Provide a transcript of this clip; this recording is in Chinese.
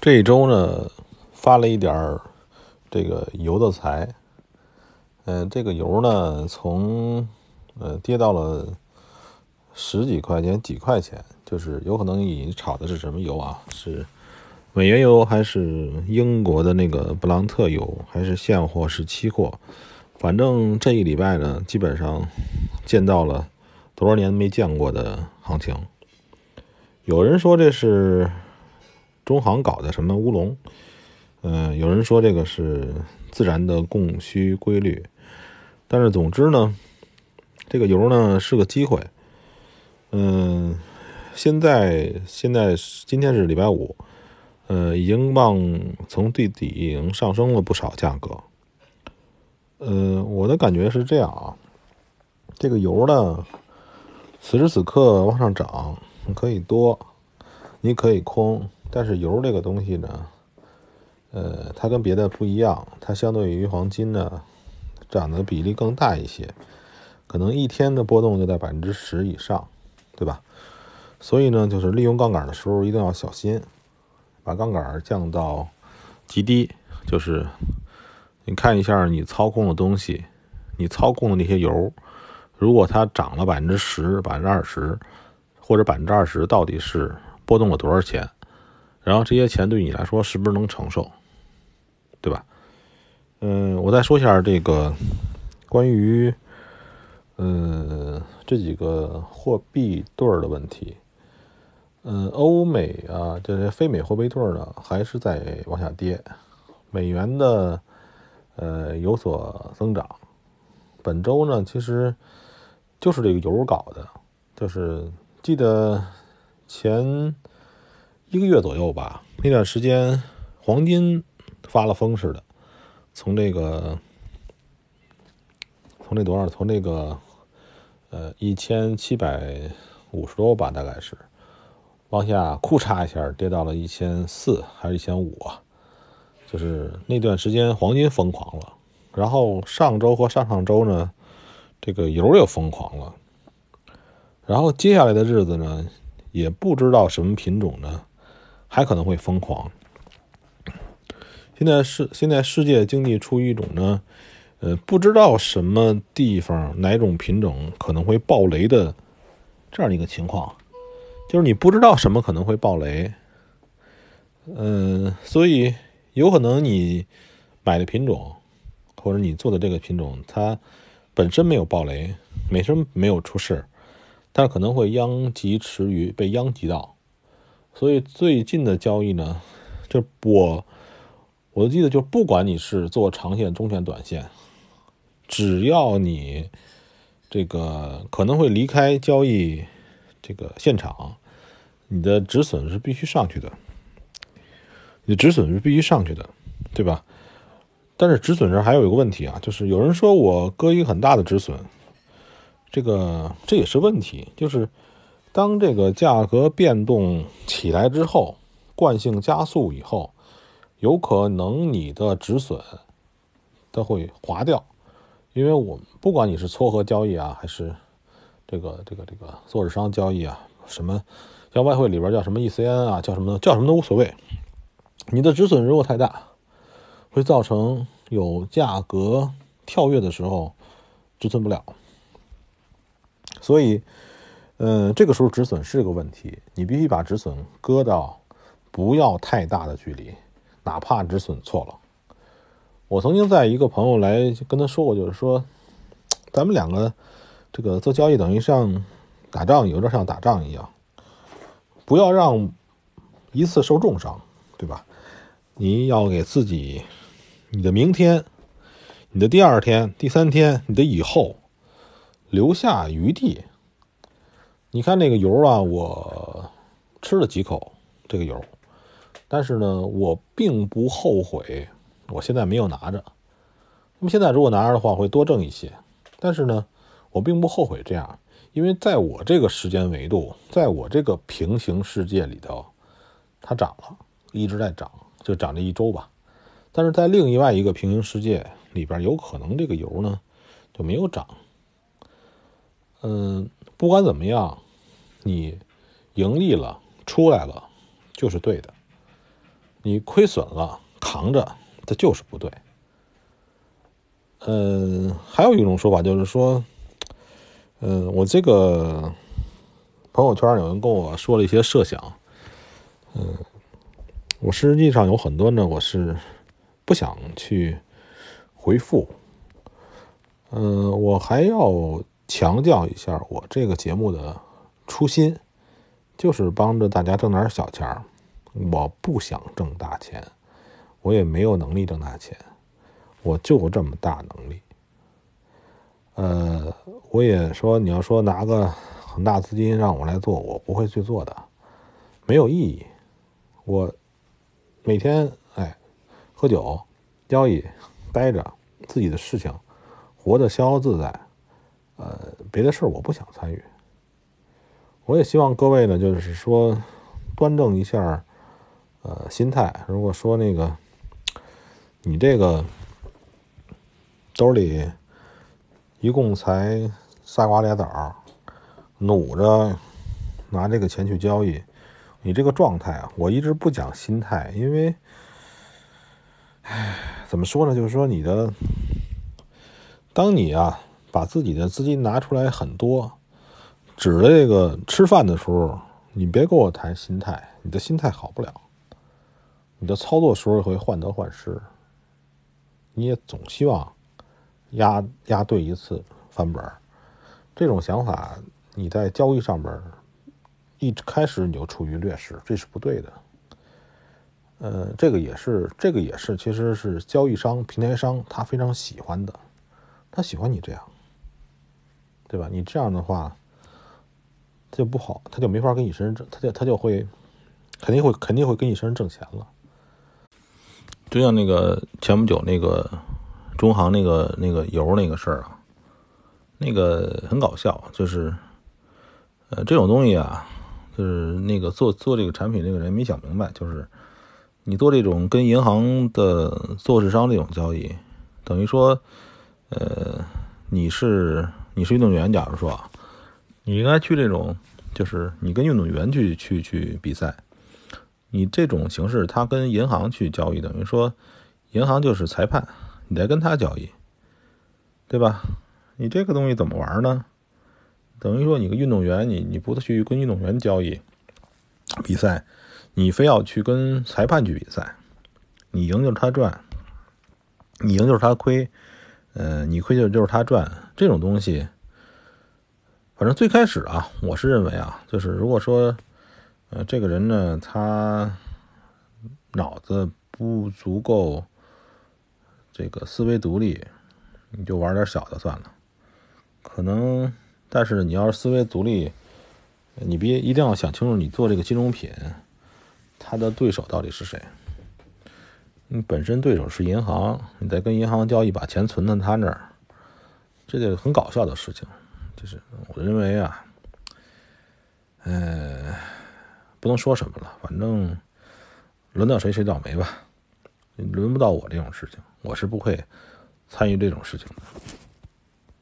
这一周呢，发了一点儿这个油的财。嗯、这个油呢，从呃跌到了十几块钱、几块钱，就是有可能你炒的是什么油啊？是美原油，还是英国的那个布朗特油，还是现货，是期货？反正这一礼拜呢，基本上见到了多少年没见过的行情。有人说这是中行搞的什么乌龙，嗯、有人说这个是自然的供需规律，但是总之呢，这个油呢是个机会。嗯，现在现在今天是礼拜五，呃，已经往从最底已经上升了不少价格。呃，我的感觉是这样啊，这个油呢，此时此刻往上涨可以多，你可以空，但是油这个东西呢，呃，它跟别的不一样，它相对于黄金呢，涨的比例更大一些，可能一天的波动就在百分之十以上，对吧？所以呢，就是利用杠杆的时候一定要小心，把杠杆降到极低，就是你看一下你操控的东西，你操控的那些油，如果它涨了百分之十、百分之二十，或者百分之二十，到底是波动了多少钱？然后这些钱对你来说是不是能承受，对吧？嗯，我再说一下这个关于嗯这几个货币对儿的问题。嗯，欧美啊，这些非美货币对儿呢，还是在往下跌，美元的呃有所增长。本周呢，其实就是这个油搞的，就是记得前一个月左右吧，那段时间黄金发了疯似的，从这个从那多少，从那个呃一千七百五十多吧，大概是往下库嚓一下跌到了一千四还是一千五啊？就是那段时间黄金疯狂了，然后上周和上上周呢，这个油又疯狂了，然后接下来的日子呢，也不知道什么品种呢，还可能会疯狂。现在是现在世界经济处于一种呢，呃，不知道什么地方哪种品种可能会爆雷的这样一个情况，就是你不知道什么可能会爆雷，嗯、所以有可能你买的品种或者你做的这个品种，它本身没有爆雷，本身没有出事，但是可能会殃及池鱼，被殃及到。所以最近的交易呢，就我我记得，就不管你是做长线、中线、短线，只要你这个可能会离开交易这个现场，你的止损是必须上去的，你止损是必须上去的，对吧？但是止损这还有一个问题啊，就是有人说我割一个很大的止损，这个这也是问题，就是当这个价格变动起来之后，惯性加速以后，有可能你的止损它会划掉，因为我们不管你是撮合交易啊，还是这个这个这个做日商交易啊，什么像外汇里边叫什么 ECN 啊，叫什么叫什么都无所谓，你的止损如果太大，会造成有价格跳跃的时候止损不了，所以，嗯，这个时候止损是个问题，你必须把止损割到不要太大的距离，哪怕止损错了。我曾经在一个朋友来跟他说过，就是说，咱们两个这个做交易等于像打仗，有点像打仗一样，不要让一次受重伤，对吧？你要给自己，你的明天、你的第二天、第三天、你的以后留下余地。你看那个油啊，我吃了几口这个油，但是呢，我并不后悔，我现在没有拿着。那么现在如果拿着的话，会多挣一些。但是呢，我并不后悔这样，因为在我这个时间维度，在我这个平行世界里头，它涨了，一直在涨，就涨这一周吧。但是在另外一个平行世界里边，有可能这个油呢就没有涨。嗯，不管怎么样，你盈利了出来了就是对的。你亏损了扛着，这就是不对。嗯，还有一种说法就是说，嗯，我这个朋友圈有人跟我说了一些设想，嗯，我实际上有很多呢，我是不想去回复。嗯，我还要强调一下，我这个节目的初心就是帮着大家挣点小钱儿，我不想挣大钱，我也没有能力挣大钱。我就这么大能力，呃，我也说，你要说拿个很大资金让我来做，我不会去做的，没有意义。我每天哎喝酒、交易、待着自己的事情，活得逍遥自在，呃，别的事儿我不想参与。我也希望各位呢，就是说端正一下呃心态。如果说那个你这个。兜里一共才仨瓜俩枣，努着拿这个钱去交易，你这个状态啊，我一直不讲心态，因为，唉，怎么说呢？就是说你的，当你啊把自己的资金拿出来很多，指着这个吃饭的时候，你别跟我谈心态，你的心态好不了，你的操作时候会患得患失，你也总希望。压压对一次翻本这种想法你在交易上边一开始你就处于劣势，这是不对的。呃，这个也是，这个也是，其实是交易商、平台商他非常喜欢的，他喜欢你这样，对吧？你这样的话，他就不好，他就没法给你身上挣，他就他就会肯定会肯定会给你身上挣钱了。就像那个前不久那个。中行那个那个油那个事儿啊，那个很搞笑，就是，呃，这种东西啊，就是那个做做这个产品那个人没想明白，就是你做这种跟银行的做市商这种交易，等于说，呃，你是你是运动员，假如说，你应该去这种，就是你跟运动员去去去比赛，你这种形式，他跟银行去交易，等于说，银行就是裁判。你在跟他交易，对吧？你这个东西怎么玩呢？等于说你个运动员，你你不去跟运动员交易比赛，你非要去跟裁判去比赛，你赢就是他赚，你赢就是他亏，呃，你亏就就是他赚。这种东西，反正最开始啊，我是认为啊，就是如果说，呃，这个人呢，他脑子不足够。这个思维独立，你就玩点小的算了。可能，但是你要是思维独立，你别一定要想清楚，你做这个金融品，它的对手到底是谁？你本身对手是银行，你再跟银行交易，把钱存在他那儿，这就很搞笑的事情。就是我认为啊，呃，不能说什么了，反正轮到谁谁倒霉吧。轮不到我这种事情，我是不会参与这种事情的。